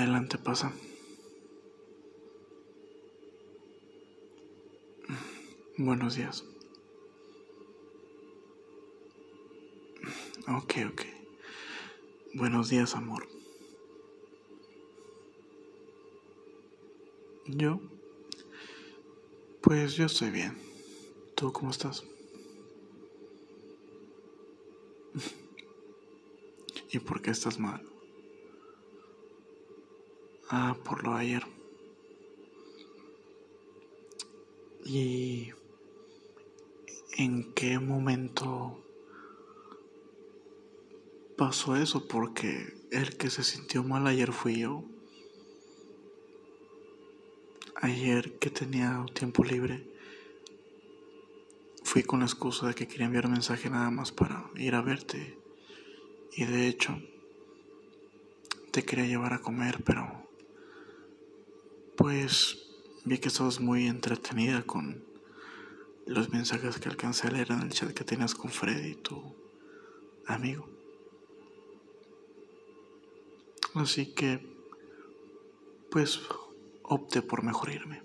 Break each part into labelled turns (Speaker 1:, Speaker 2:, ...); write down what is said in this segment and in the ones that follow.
Speaker 1: Adelante, pasa. Buenos días. Ok, ok. Buenos días, amor. Yo, pues yo estoy bien. ¿Tú cómo estás? ¿Y por qué estás mal? Ah, por lo de ayer. ¿Y en qué momento pasó eso? Porque el que se sintió mal ayer fui yo. Ayer que tenía tiempo libre, fui con la excusa de que quería enviar un mensaje nada más para ir a verte. Y de hecho, te quería llevar a comer, pero pues vi que estabas muy entretenida con los mensajes que alcancé a leer en el chat que tenías con Freddy, tu amigo. Así que, pues, opté por mejor irme.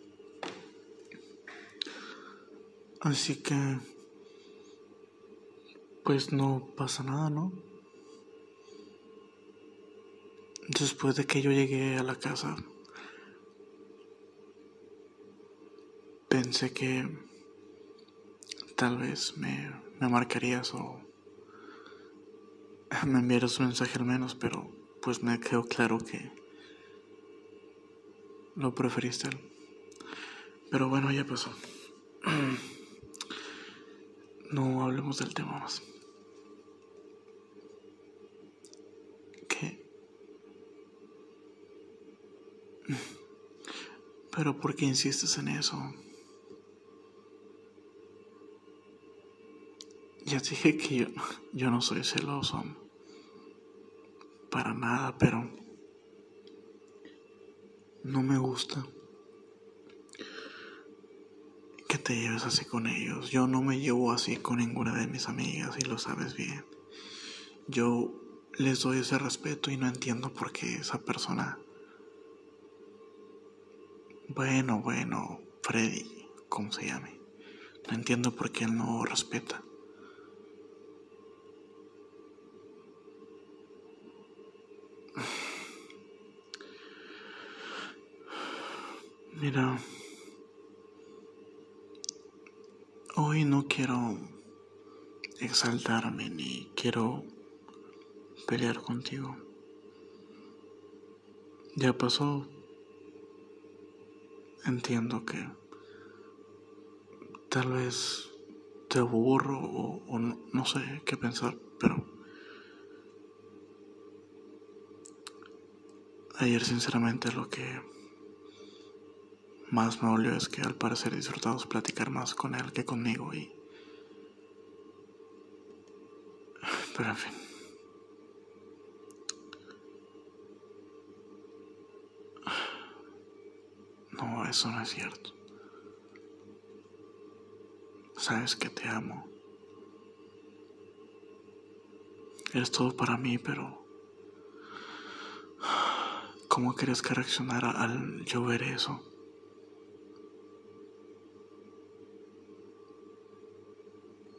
Speaker 1: Así que, pues no pasa nada, ¿no? Después de que yo llegué a la casa, pensé que tal vez me, me marcarías o me enviaras un mensaje al menos, pero pues me quedó claro que lo preferiste él. Pero bueno, ya pasó. No hablemos del tema más. ¿Qué? Pero ¿por qué insistes en eso? Ya dije que yo, yo no soy celoso. Para nada, pero no me gusta que te lleves así con ellos. Yo no me llevo así con ninguna de mis amigas y lo sabes bien. Yo les doy ese respeto y no entiendo por qué esa persona... Bueno, bueno, Freddy, como se llame. No entiendo por qué él no respeta. Mira, hoy no quiero exaltarme ni quiero pelear contigo. Ya pasó. Entiendo que tal vez te aburro o, no, no sé qué pensar, pero ayer sinceramente lo que más me dolió es que al parecer disfrutamos platicar más con él que conmigo y... Pero en fin. No, eso no es cierto. Sabes que te amo. Eres todo para mí, pero... ¿Cómo querías que reaccionara al yo ver eso?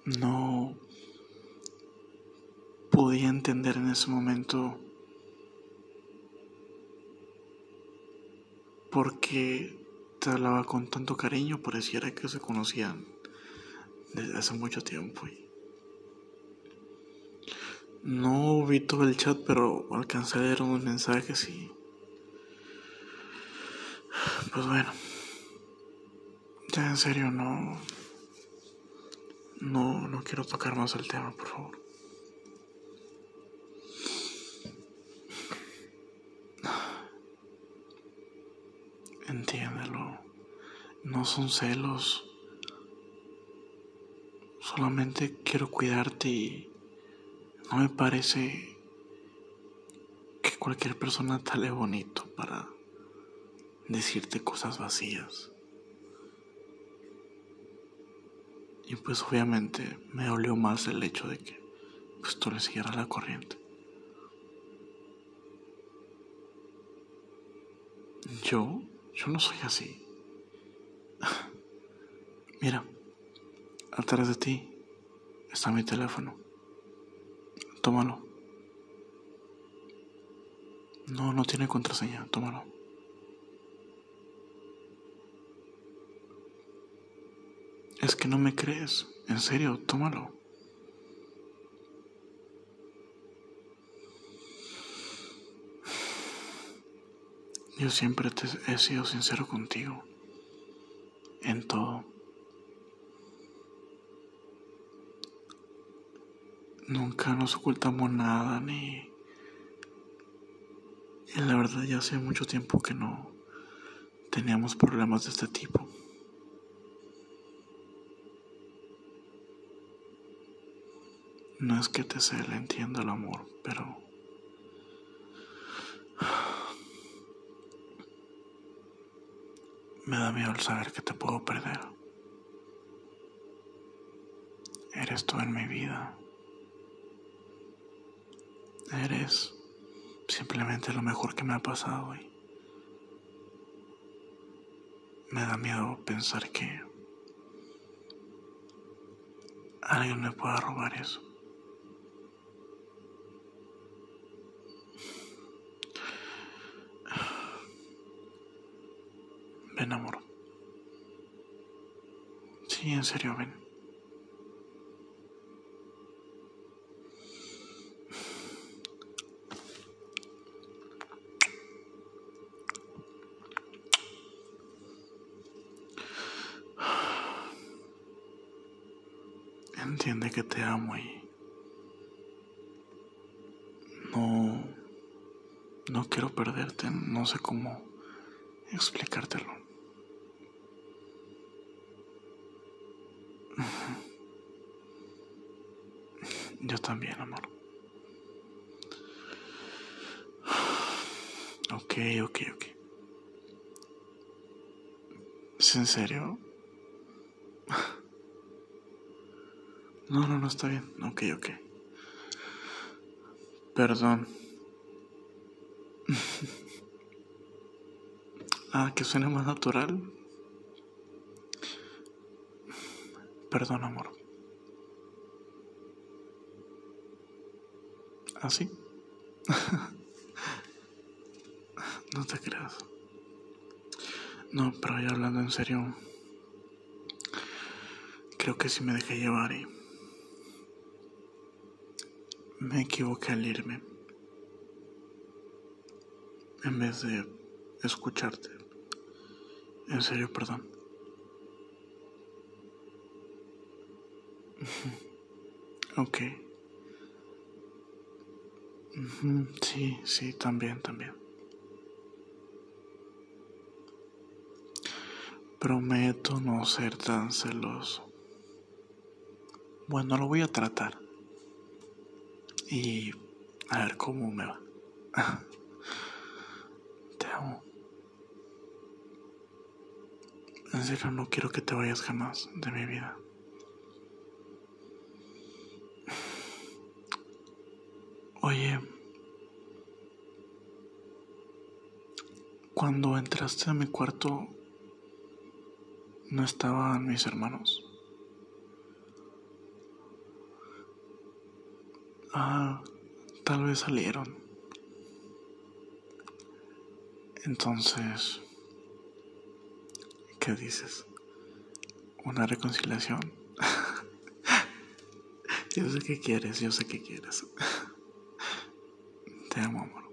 Speaker 1: No podía entender en ese momento porque te hablaba con tanto cariño, pareciera que se conocían desde hace mucho tiempo. Y no vi todo el chat, pero alcancé a leer unos mensajes y... Pues bueno, ya en serio no... No, no quiero tocar más el tema, por favor. Entiéndelo. No son celos. Solamente quiero cuidarte y no me parece que cualquier persona tale bonito para decirte cosas vacías. Y pues obviamente me dolió más el hecho de que pues tú le siguieras la corriente. Yo, yo no soy así. Mira, atrás de ti está mi teléfono. Tómalo. No, no tiene contraseña, tómalo. Es que no me crees. En serio, tómalo. Yo siempre te he sido sincero contigo. En todo. Nunca nos ocultamos nada ni... Y la verdad ya hace mucho tiempo que no teníamos problemas de este tipo. No es que te se le entienda el amor, pero me da miedo el saber que te puedo perder. Eres tú en mi vida. Eres simplemente lo mejor que me ha pasado hoy. Me da miedo pensar que alguien me pueda robar eso. Ven, amor. Sí, en serio, ven. Entiende que te amo y no, no quiero perderte, no sé cómo explicártelo. Yo también, amor. Ok, ok, ok. ¿Es en serio? No, no, no está bien. Ok, ok. Perdón. ah, que suene más natural. Perdón, amor. ¿Así? ¿Ah, no te creas. No, pero ya hablando en serio, creo que sí me dejé llevar y me equivoqué al irme. En vez de escucharte. En serio, perdón. Ok. Sí, sí, también, también. Prometo no ser tan celoso. Bueno, lo voy a tratar y a ver cómo me va. Te amo. En serio, no quiero que te vayas jamás de mi vida. Cuando entraste a mi cuarto, no estaban mis hermanos. Ah, tal vez salieron. Entonces, ¿qué dices? ¿Una reconciliación? yo sé que quieres, yo sé que quieres. Te amo, amor.